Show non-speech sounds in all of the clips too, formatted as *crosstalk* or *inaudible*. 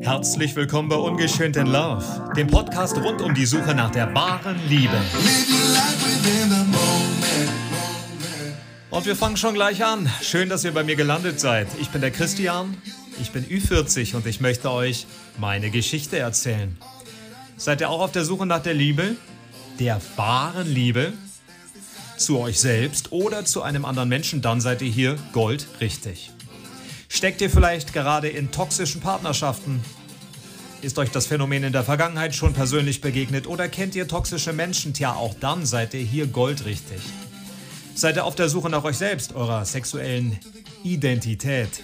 Herzlich willkommen bei Ungeschönt in Love, dem Podcast rund um die Suche nach der wahren Liebe. Und wir fangen schon gleich an. Schön, dass ihr bei mir gelandet seid. Ich bin der Christian, ich bin Ü40 und ich möchte euch meine Geschichte erzählen. Seid ihr auch auf der Suche nach der Liebe? Der wahren Liebe? Zu euch selbst oder zu einem anderen Menschen, dann seid ihr hier goldrichtig. Steckt ihr vielleicht gerade in toxischen Partnerschaften? Ist euch das Phänomen in der Vergangenheit schon persönlich begegnet oder kennt ihr toxische Menschen? Tja, auch dann seid ihr hier goldrichtig. Seid ihr auf der Suche nach euch selbst, eurer sexuellen Identität?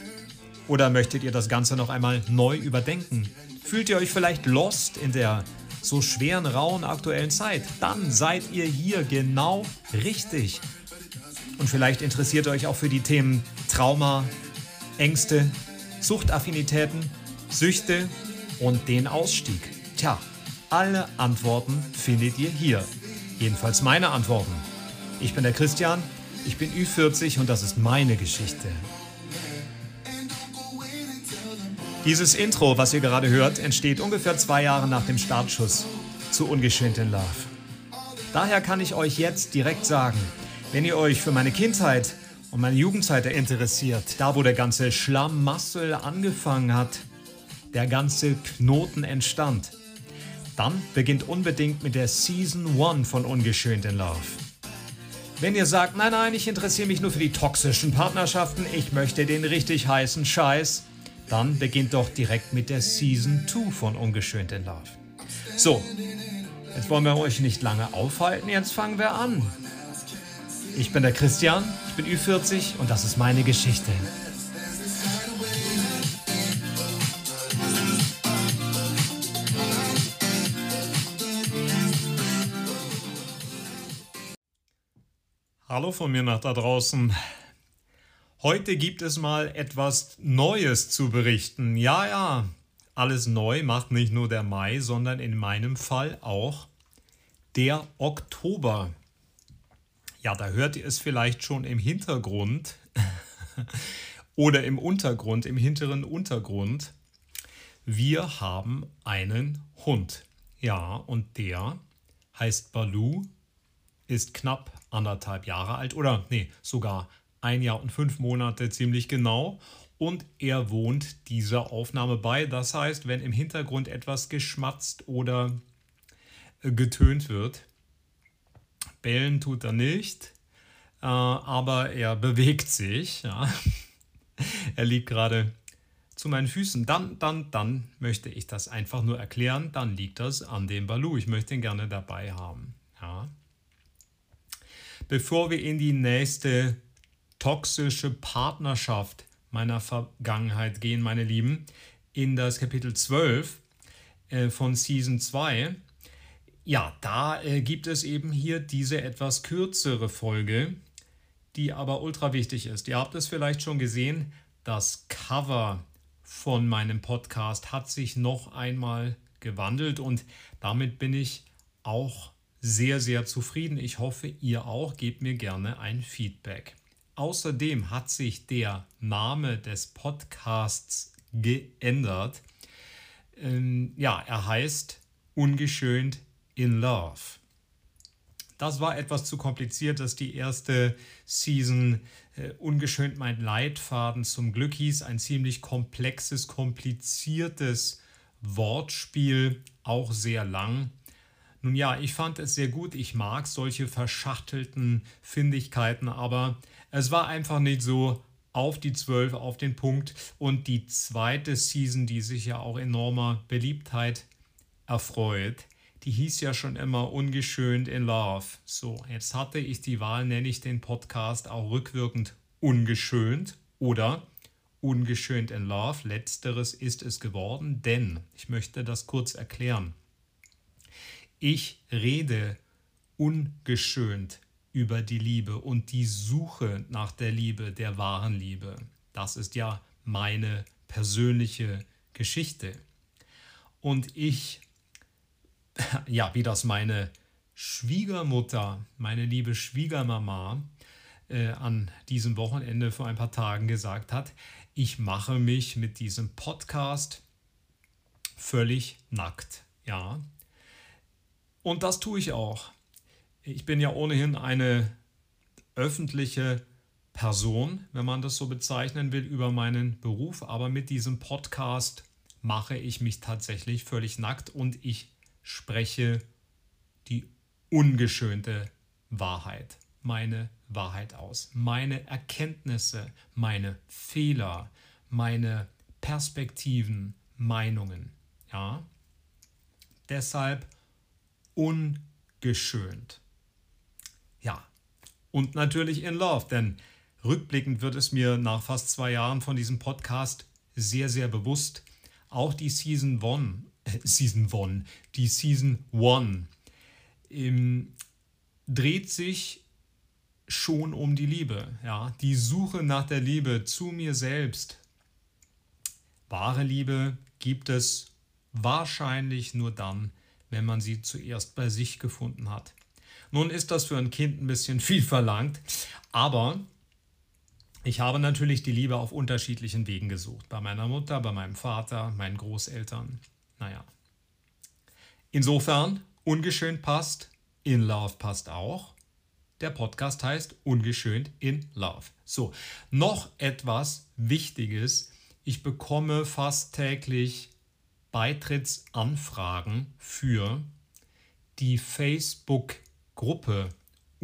Oder möchtet ihr das Ganze noch einmal neu überdenken? Fühlt ihr euch vielleicht lost in der so schweren, rauen aktuellen Zeit? Dann seid ihr hier genau richtig. Und vielleicht interessiert ihr euch auch für die Themen Trauma, Ängste, Suchtaffinitäten, Süchte und den Ausstieg. Tja, alle Antworten findet ihr hier. Jedenfalls meine Antworten. Ich bin der Christian, ich bin Ü40 und das ist meine Geschichte. Dieses Intro, was ihr gerade hört, entsteht ungefähr zwei Jahre nach dem Startschuss zu Ungeschönt in Love. Daher kann ich euch jetzt direkt sagen, wenn ihr euch für meine Kindheit und meine Jugendzeit interessiert, da wo der ganze Schlamassel angefangen hat, der ganze Knoten entstand, dann beginnt unbedingt mit der Season 1 von Ungeschönt in Love. Wenn ihr sagt, nein, nein, ich interessiere mich nur für die toxischen Partnerschaften, ich möchte den richtig heißen Scheiß, dann beginnt doch direkt mit der Season 2 von Ungeschönt in Love. So, jetzt wollen wir euch nicht lange aufhalten, jetzt fangen wir an. Ich bin der Christian, bin Ü40 und das ist meine Geschichte. Hallo von mir nach da draußen. Heute gibt es mal etwas Neues zu berichten. Ja, ja, alles neu macht nicht nur der Mai, sondern in meinem Fall auch der Oktober. Ja, da hört ihr es vielleicht schon im Hintergrund *laughs* oder im Untergrund, im hinteren Untergrund. Wir haben einen Hund. Ja, und der heißt Balu, ist knapp anderthalb Jahre alt oder nee, sogar ein Jahr und fünf Monate ziemlich genau. Und er wohnt dieser Aufnahme bei. Das heißt, wenn im Hintergrund etwas geschmatzt oder getönt wird, Bellen tut er nicht, äh, aber er bewegt sich. Ja. *laughs* er liegt gerade zu meinen Füßen. Dann, dann, dann möchte ich das einfach nur erklären. Dann liegt das an dem Balu. Ich möchte ihn gerne dabei haben. Ja. Bevor wir in die nächste toxische Partnerschaft meiner Vergangenheit gehen, meine Lieben, in das Kapitel 12 äh, von Season 2, ja, da äh, gibt es eben hier diese etwas kürzere Folge, die aber ultra wichtig ist. Ihr habt es vielleicht schon gesehen, das Cover von meinem Podcast hat sich noch einmal gewandelt und damit bin ich auch sehr, sehr zufrieden. Ich hoffe, ihr auch. Gebt mir gerne ein Feedback. Außerdem hat sich der Name des Podcasts geändert. Ähm, ja, er heißt Ungeschönt in Love. Das war etwas zu kompliziert, dass die erste Season äh, ungeschönt mein Leitfaden zum Glück hieß. Ein ziemlich komplexes, kompliziertes Wortspiel, auch sehr lang. Nun ja, ich fand es sehr gut. Ich mag solche verschachtelten Findigkeiten, aber es war einfach nicht so auf die Zwölf, auf den Punkt. Und die zweite Season, die sich ja auch enormer Beliebtheit erfreut, die hieß ja schon immer ungeschönt in Love. So, jetzt hatte ich die Wahl, nenne ich den Podcast auch rückwirkend ungeschönt oder ungeschönt in Love. Letzteres ist es geworden, denn ich möchte das kurz erklären. Ich rede ungeschönt über die Liebe und die Suche nach der Liebe, der wahren Liebe. Das ist ja meine persönliche Geschichte. Und ich ja, wie das meine Schwiegermutter, meine liebe Schwiegermama, äh, an diesem Wochenende vor ein paar Tagen gesagt hat, ich mache mich mit diesem Podcast völlig nackt. Ja. Und das tue ich auch. Ich bin ja ohnehin eine öffentliche Person, wenn man das so bezeichnen will, über meinen Beruf. Aber mit diesem Podcast mache ich mich tatsächlich völlig nackt und ich spreche die ungeschönte Wahrheit, meine Wahrheit aus, meine Erkenntnisse, meine Fehler, meine Perspektiven, Meinungen. Ja? Deshalb ungeschönt. Ja, und natürlich in Love, denn rückblickend wird es mir nach fast zwei Jahren von diesem Podcast sehr, sehr bewusst, auch die Season 1, Season 1, die Season 1 ähm, dreht sich schon um die Liebe, ja, die Suche nach der Liebe zu mir selbst. Wahre Liebe gibt es wahrscheinlich nur dann, wenn man sie zuerst bei sich gefunden hat. Nun ist das für ein Kind ein bisschen viel verlangt, aber ich habe natürlich die Liebe auf unterschiedlichen Wegen gesucht. Bei meiner Mutter, bei meinem Vater, meinen Großeltern. Naja. Insofern, ungeschönt passt, in Love passt auch. Der Podcast heißt Ungeschönt in Love. So, noch etwas Wichtiges. Ich bekomme fast täglich Beitrittsanfragen für die Facebook-Gruppe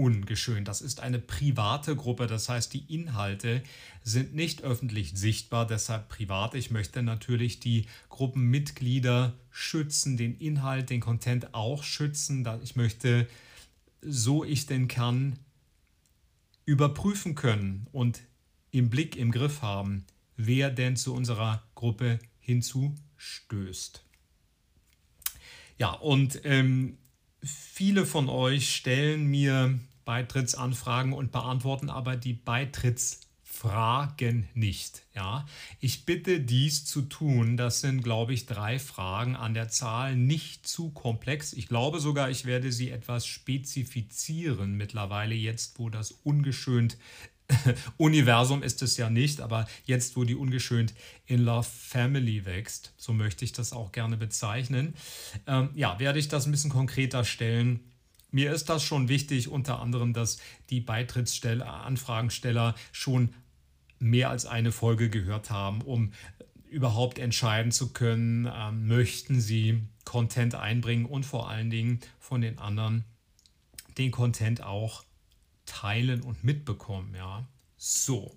Ungeschönt. Das ist eine private Gruppe, das heißt, die Inhalte sind nicht öffentlich sichtbar, deshalb privat. Ich möchte natürlich die Gruppenmitglieder schützen, den Inhalt, den Content auch schützen. Ich möchte, so ich denn kann, überprüfen können und im Blick, im Griff haben, wer denn zu unserer Gruppe hinzu stößt. Ja, und ähm, viele von euch stellen mir Beitrittsanfragen und beantworten aber die Beitrittsfragen nicht. Ja, ich bitte dies zu tun. Das sind, glaube ich, drei Fragen an der Zahl, nicht zu komplex. Ich glaube sogar, ich werde sie etwas spezifizieren mittlerweile jetzt, wo das ungeschönt *laughs* Universum ist es ja nicht, aber jetzt, wo die ungeschönt in Love Family wächst, so möchte ich das auch gerne bezeichnen, ähm, ja, werde ich das ein bisschen konkreter stellen. Mir ist das schon wichtig, unter anderem, dass die Beitrittsanfragensteller schon mehr als eine Folge gehört haben, um überhaupt entscheiden zu können, äh, möchten sie Content einbringen und vor allen Dingen von den anderen den Content auch teilen und mitbekommen. Ja, so.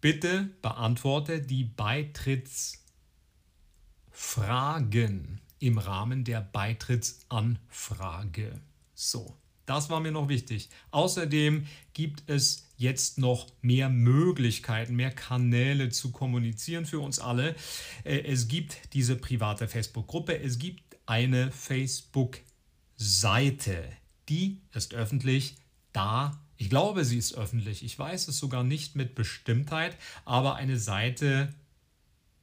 Bitte beantworte die Beitrittsfragen im Rahmen der Beitrittsanfrage. So, das war mir noch wichtig. Außerdem gibt es jetzt noch mehr Möglichkeiten, mehr Kanäle zu kommunizieren für uns alle. Äh, es gibt diese private Facebook-Gruppe, es gibt eine Facebook-Seite, die ist öffentlich da, ich glaube, sie ist öffentlich, ich weiß es sogar nicht mit Bestimmtheit, aber eine Seite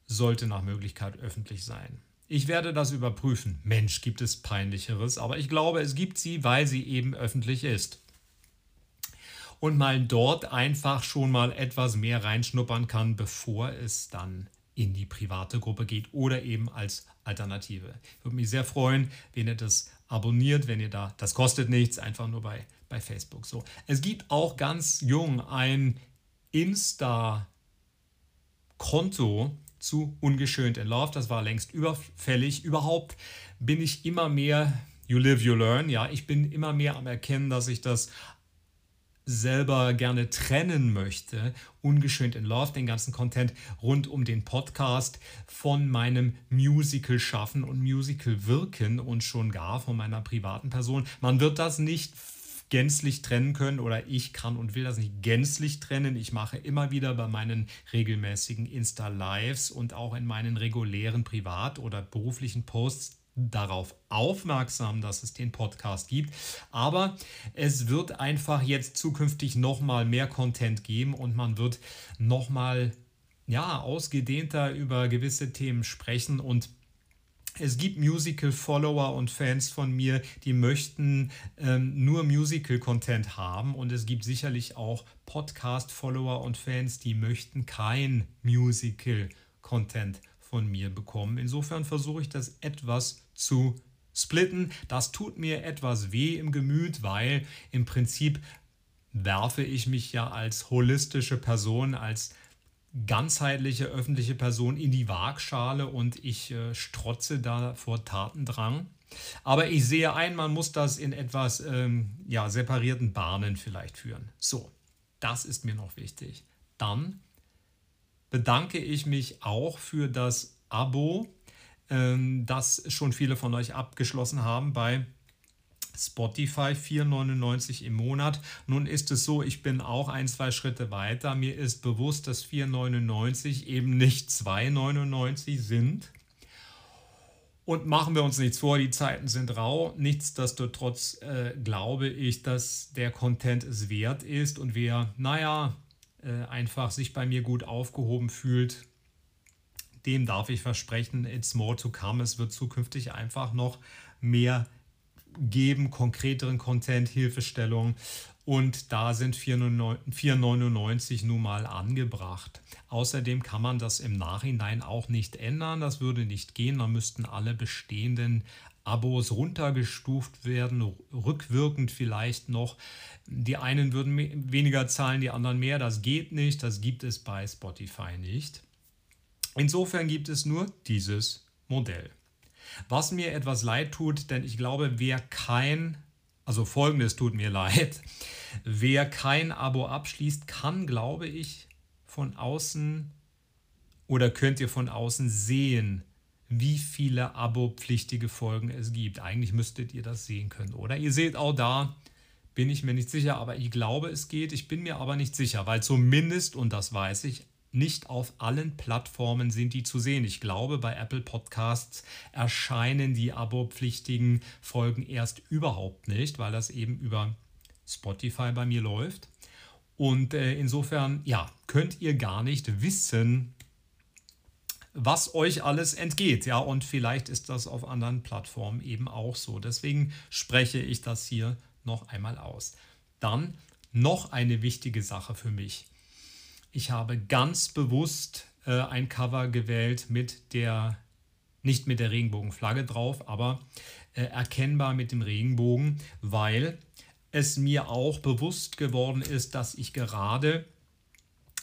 sollte nach Möglichkeit öffentlich sein. Ich werde das überprüfen. Mensch, gibt es peinlicheres, aber ich glaube, es gibt sie, weil sie eben öffentlich ist. Und mal dort einfach schon mal etwas mehr reinschnuppern kann, bevor es dann in die private Gruppe geht oder eben als Alternative. Ich würde mich sehr freuen, wenn ihr das abonniert, wenn ihr da, das kostet nichts, einfach nur bei, bei Facebook. So. Es gibt auch ganz jung ein Insta-Konto zu Ungeschönt in Love. Das war längst überfällig. Überhaupt bin ich immer mehr, you live, you learn, ja, ich bin immer mehr am Erkennen, dass ich das selber gerne trennen möchte, ungeschönt in Love, den ganzen Content rund um den Podcast von meinem Musical schaffen und Musical wirken und schon gar von meiner privaten Person. Man wird das nicht gänzlich trennen können oder ich kann und will das nicht gänzlich trennen. Ich mache immer wieder bei meinen regelmäßigen Insta-Lives und auch in meinen regulären Privat- oder beruflichen Posts darauf aufmerksam, dass es den Podcast gibt. Aber es wird einfach jetzt zukünftig nochmal mehr Content geben und man wird nochmal ja, ausgedehnter über gewisse Themen sprechen und es gibt Musical-Follower und Fans von mir, die möchten ähm, nur Musical-Content haben und es gibt sicherlich auch Podcast-Follower und Fans, die möchten kein Musical-Content von mir bekommen. Insofern versuche ich das etwas zu splitten. Das tut mir etwas weh im Gemüt, weil im Prinzip werfe ich mich ja als holistische Person, als ganzheitliche öffentliche Person in die Waagschale und ich äh, strotze da vor Tatendrang. Aber ich sehe ein, man muss das in etwas ähm, ja, separierten Bahnen vielleicht führen. So, das ist mir noch wichtig. Dann bedanke ich mich auch für das Abo, ähm, das schon viele von euch abgeschlossen haben bei Spotify 4,99 im Monat. Nun ist es so, ich bin auch ein, zwei Schritte weiter. Mir ist bewusst, dass 4,99 eben nicht 2,99 sind. Und machen wir uns nichts vor, die Zeiten sind rau. Nichtsdestotrotz äh, glaube ich, dass der Content es wert ist und wer, naja, äh, einfach sich bei mir gut aufgehoben fühlt, dem darf ich versprechen, it's more to come. Es wird zukünftig einfach noch mehr geben, konkreteren Content, Hilfestellung. Und da sind 4,99 nun mal angebracht. Außerdem kann man das im Nachhinein auch nicht ändern. Das würde nicht gehen. Da müssten alle bestehenden Abos runtergestuft werden, rückwirkend vielleicht noch. Die einen würden weniger zahlen, die anderen mehr. Das geht nicht. Das gibt es bei Spotify nicht. Insofern gibt es nur dieses Modell. Was mir etwas leid tut, denn ich glaube, wer kein, also folgendes tut mir leid, *laughs* wer kein Abo abschließt, kann, glaube ich, von außen oder könnt ihr von außen sehen, wie viele Abo-pflichtige Folgen es gibt. Eigentlich müsstet ihr das sehen können, oder? Ihr seht auch da, bin ich mir nicht sicher, aber ich glaube, es geht. Ich bin mir aber nicht sicher, weil zumindest, und das weiß ich, nicht auf allen Plattformen sind die zu sehen. Ich glaube, bei Apple Podcasts erscheinen die abopflichtigen Folgen erst überhaupt nicht, weil das eben über Spotify bei mir läuft. Und äh, insofern, ja, könnt ihr gar nicht wissen, was euch alles entgeht. Ja, und vielleicht ist das auf anderen Plattformen eben auch so. Deswegen spreche ich das hier noch einmal aus. Dann noch eine wichtige Sache für mich. Ich habe ganz bewusst äh, ein Cover gewählt mit der, nicht mit der Regenbogenflagge drauf, aber äh, erkennbar mit dem Regenbogen, weil es mir auch bewusst geworden ist, dass ich gerade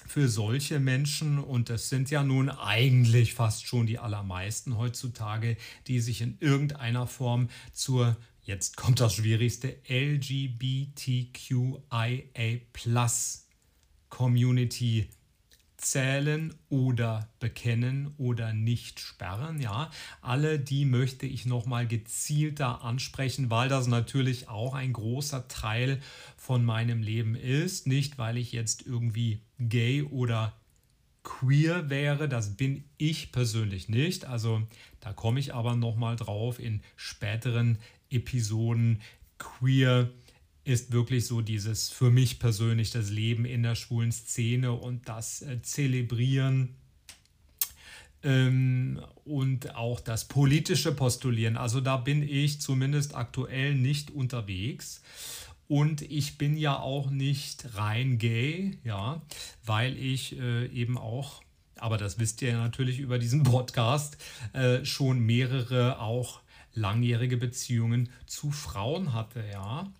für solche Menschen, und das sind ja nun eigentlich fast schon die allermeisten heutzutage, die sich in irgendeiner Form zur, jetzt kommt das Schwierigste, LGBTQIA Community zählen oder bekennen oder nicht sperren. Ja, alle die möchte ich noch mal gezielter ansprechen, weil das natürlich auch ein großer Teil von meinem Leben ist. Nicht, weil ich jetzt irgendwie gay oder queer wäre, das bin ich persönlich nicht. Also da komme ich aber noch mal drauf in späteren Episoden. Queer ist wirklich so dieses für mich persönlich das Leben in der schwulen Szene und das äh, Zelebrieren ähm, und auch das politische Postulieren. Also da bin ich zumindest aktuell nicht unterwegs. Und ich bin ja auch nicht rein gay, ja, weil ich äh, eben auch, aber das wisst ihr natürlich über diesen *laughs* Podcast, äh, schon mehrere auch langjährige Beziehungen zu Frauen hatte, ja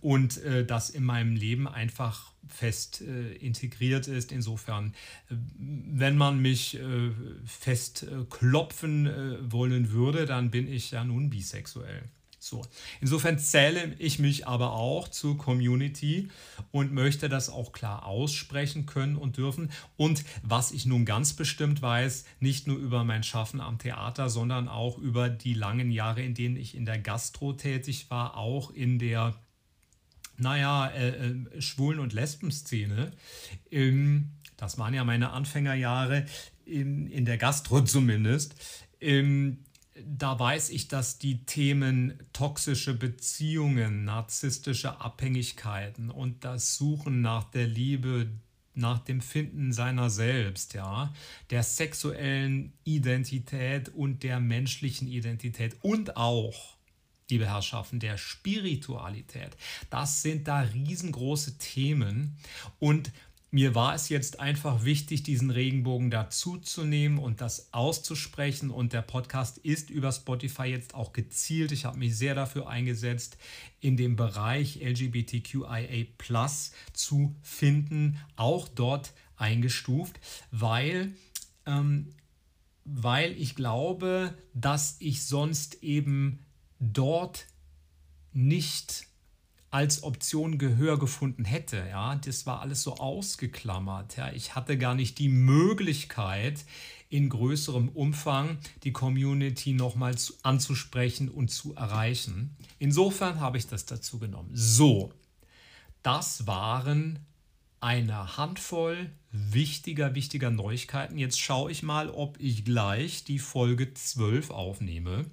und äh, das in meinem Leben einfach fest äh, integriert ist. Insofern, äh, wenn man mich äh, fest äh, klopfen äh, wollen würde, dann bin ich ja nun bisexuell. So. Insofern zähle ich mich aber auch zur Community und möchte das auch klar aussprechen können und dürfen. Und was ich nun ganz bestimmt weiß, nicht nur über mein Schaffen am Theater, sondern auch über die langen Jahre, in denen ich in der Gastro tätig war, auch in der naja, äh, äh, Schwulen- und Lesben-Szene. Ähm, das waren ja meine Anfängerjahre, in, in der Gastro zumindest. Ähm, da weiß ich, dass die Themen toxische Beziehungen, narzisstische Abhängigkeiten und das Suchen nach der Liebe nach dem Finden seiner selbst, ja, der sexuellen Identität und der menschlichen Identität und auch, liebe Herrschaften, der Spiritualität. Das sind da riesengroße Themen und mir war es jetzt einfach wichtig, diesen Regenbogen dazuzunehmen und das auszusprechen. Und der Podcast ist über Spotify jetzt auch gezielt. Ich habe mich sehr dafür eingesetzt, in dem Bereich LGBTQIA zu finden, auch dort eingestuft, weil, ähm, weil ich glaube, dass ich sonst eben dort nicht als Option Gehör gefunden hätte. Ja, das war alles so ausgeklammert. Ja, ich hatte gar nicht die Möglichkeit, in größerem Umfang die Community nochmal anzusprechen und zu erreichen. Insofern habe ich das dazu genommen. So, das waren eine Handvoll wichtiger, wichtiger Neuigkeiten. Jetzt schaue ich mal, ob ich gleich die Folge 12 aufnehme.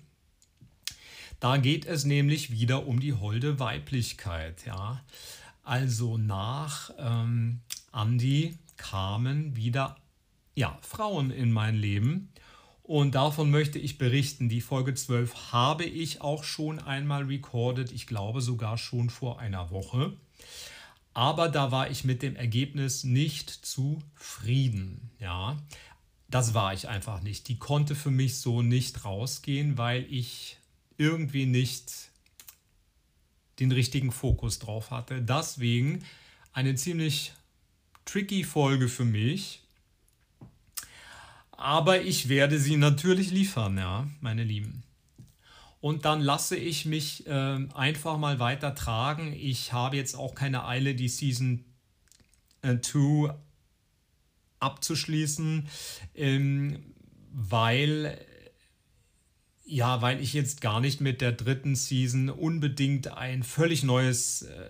Da geht es nämlich wieder um die holde Weiblichkeit. Ja? Also nach ähm, Andi kamen wieder ja, Frauen in mein Leben. Und davon möchte ich berichten. Die Folge 12 habe ich auch schon einmal recorded. Ich glaube sogar schon vor einer Woche. Aber da war ich mit dem Ergebnis nicht zufrieden. Ja, das war ich einfach nicht. Die konnte für mich so nicht rausgehen, weil ich irgendwie nicht den richtigen Fokus drauf hatte. Deswegen eine ziemlich tricky Folge für mich. Aber ich werde sie natürlich liefern, ja, meine Lieben. Und dann lasse ich mich äh, einfach mal weiter tragen. Ich habe jetzt auch keine Eile, die Season 2 äh, abzuschließen, ähm, weil ja, weil ich jetzt gar nicht mit der dritten Season unbedingt ein völlig neues äh,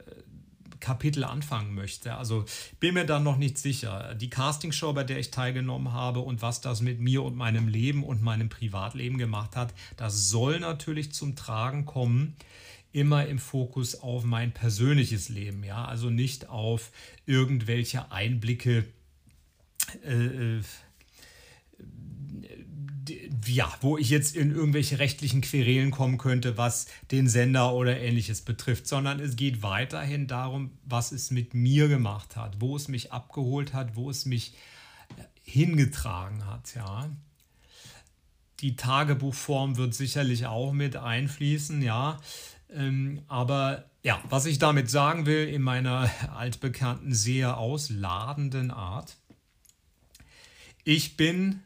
Kapitel anfangen möchte. Also bin mir da noch nicht sicher. Die Castingshow, bei der ich teilgenommen habe und was das mit mir und meinem Leben und meinem Privatleben gemacht hat, das soll natürlich zum Tragen kommen. Immer im Fokus auf mein persönliches Leben, ja, also nicht auf irgendwelche Einblicke. Äh, äh ja, wo ich jetzt in irgendwelche rechtlichen Querelen kommen könnte, was den Sender oder ähnliches betrifft, sondern es geht weiterhin darum, was es mit mir gemacht hat, wo es mich abgeholt hat, wo es mich äh, hingetragen hat, ja. Die Tagebuchform wird sicherlich auch mit einfließen, ja. Ähm, aber ja, was ich damit sagen will, in meiner *laughs* altbekannten, sehr ausladenden Art, ich bin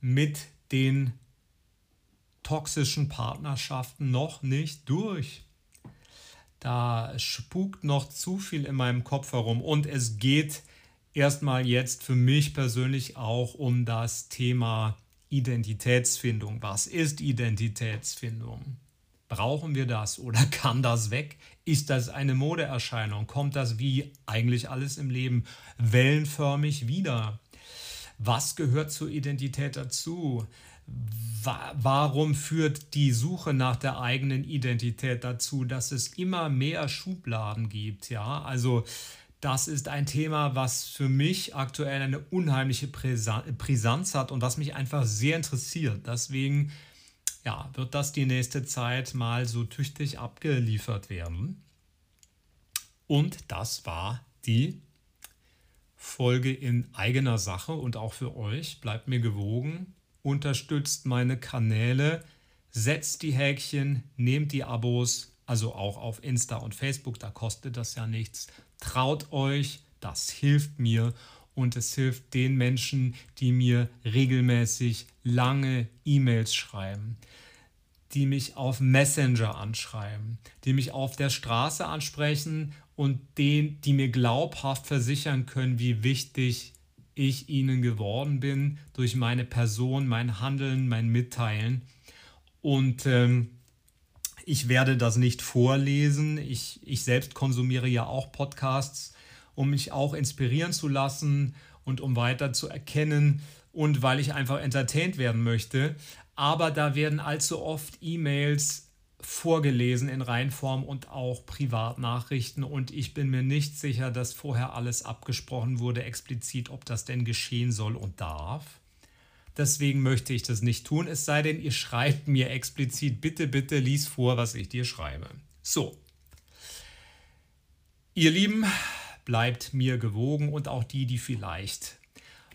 mit den toxischen Partnerschaften noch nicht durch. Da spukt noch zu viel in meinem Kopf herum und es geht erstmal jetzt für mich persönlich auch um das Thema Identitätsfindung. Was ist Identitätsfindung? Brauchen wir das oder *laughs* kann das weg? Ist das eine Modeerscheinung? Kommt das wie eigentlich alles im Leben wellenförmig wieder? Was gehört zur Identität dazu? warum führt die Suche nach der eigenen Identität dazu, dass es immer mehr Schubladen gibt? Ja, also das ist ein Thema, was für mich aktuell eine unheimliche Brisanz hat und was mich einfach sehr interessiert. Deswegen ja, wird das die nächste Zeit mal so tüchtig abgeliefert werden. Und das war die Folge in eigener Sache und auch für euch. Bleibt mir gewogen. Unterstützt meine Kanäle, setzt die Häkchen, nehmt die Abos, also auch auf Insta und Facebook, da kostet das ja nichts. Traut euch, das hilft mir. Und es hilft den Menschen, die mir regelmäßig lange E-Mails schreiben, die mich auf Messenger anschreiben, die mich auf der Straße ansprechen und den, die mir glaubhaft versichern können, wie wichtig ich ihnen geworden bin durch meine Person, mein Handeln, mein Mitteilen. Und ähm, ich werde das nicht vorlesen. Ich, ich selbst konsumiere ja auch Podcasts, um mich auch inspirieren zu lassen und um weiter zu erkennen und weil ich einfach entertained werden möchte. Aber da werden allzu oft E-Mails vorgelesen in Reinform und auch Privatnachrichten und ich bin mir nicht sicher, dass vorher alles abgesprochen wurde, explizit, ob das denn geschehen soll und darf. Deswegen möchte ich das nicht tun, es sei denn, ihr schreibt mir explizit, bitte, bitte lies vor, was ich dir schreibe. So. Ihr Lieben, bleibt mir gewogen und auch die, die vielleicht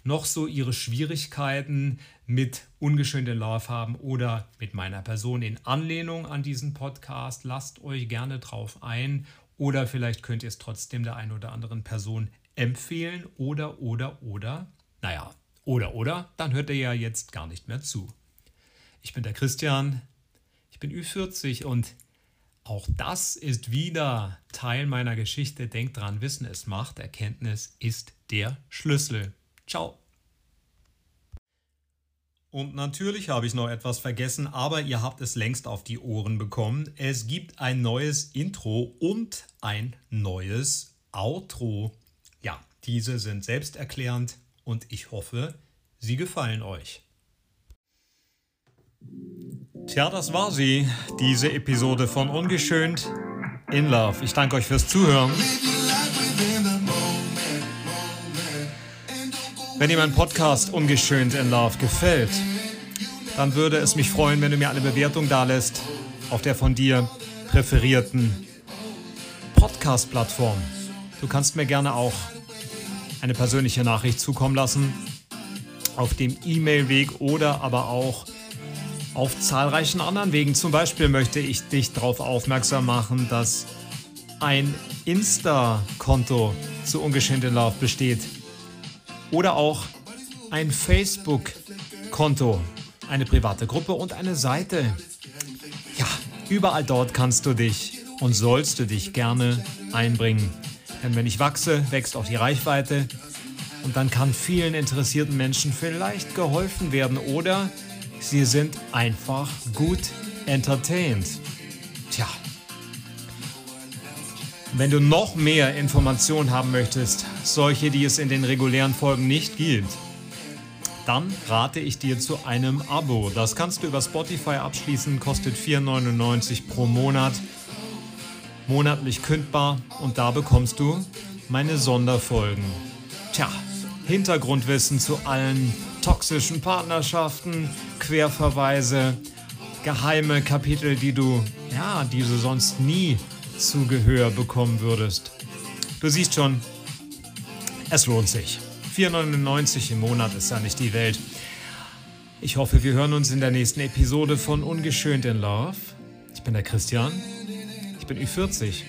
noch so ihre Schwierigkeiten mit ungeschönte Love haben oder mit meiner Person in Anlehnung an diesen Podcast. Lasst euch gerne drauf ein oder vielleicht könnt ihr es trotzdem der einen oder anderen Person empfehlen oder, oder, oder. Naja, oder, oder, dann hört ihr ja jetzt gar nicht mehr zu. Ich bin der Christian, ich bin Ü40 und auch das ist wieder Teil meiner Geschichte. Denkt dran, Wissen es macht, Erkenntnis ist der Schlüssel. Ciao. Und natürlich habe ich noch etwas vergessen, aber ihr habt es längst auf die Ohren bekommen. Es gibt ein neues Intro und ein neues Outro. Ja, diese sind selbsterklärend und ich hoffe, sie gefallen euch. Tja, das war sie, diese Episode von Ungeschönt in Love. Ich danke euch fürs Zuhören. Wenn dir mein Podcast Ungeschönt in Love gefällt, dann würde es mich freuen, wenn du mir eine Bewertung dalässt auf der von dir präferierten Podcast-Plattform. Du kannst mir gerne auch eine persönliche Nachricht zukommen lassen auf dem E-Mail-Weg oder aber auch auf zahlreichen anderen Wegen. Zum Beispiel möchte ich dich darauf aufmerksam machen, dass ein Insta-Konto zu Ungeschehen Love besteht oder auch ein Facebook-Konto, eine private Gruppe und eine Seite. Ja, überall dort kannst du dich und sollst du dich gerne einbringen. Denn wenn ich wachse, wächst auch die Reichweite und dann kann vielen interessierten Menschen vielleicht geholfen werden oder sie sind einfach gut entertained. Tja, wenn du noch mehr Informationen haben möchtest, solche, die es in den regulären Folgen nicht gibt, dann rate ich dir zu einem Abo. Das kannst du über Spotify abschließen, kostet 4,99 pro Monat, monatlich kündbar und da bekommst du meine Sonderfolgen. Tja, Hintergrundwissen zu allen toxischen Partnerschaften, Querverweise, geheime Kapitel, die du, ja, die du sonst nie zu Gehör bekommen würdest. Du siehst schon, es lohnt sich. 4,99 im Monat ist ja nicht die Welt. Ich hoffe, wir hören uns in der nächsten Episode von Ungeschönt in Love. Ich bin der Christian. Ich bin Ü40.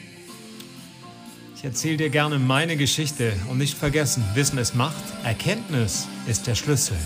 Ich erzähle dir gerne meine Geschichte und nicht vergessen, Wissen ist Macht, Erkenntnis ist der Schlüssel.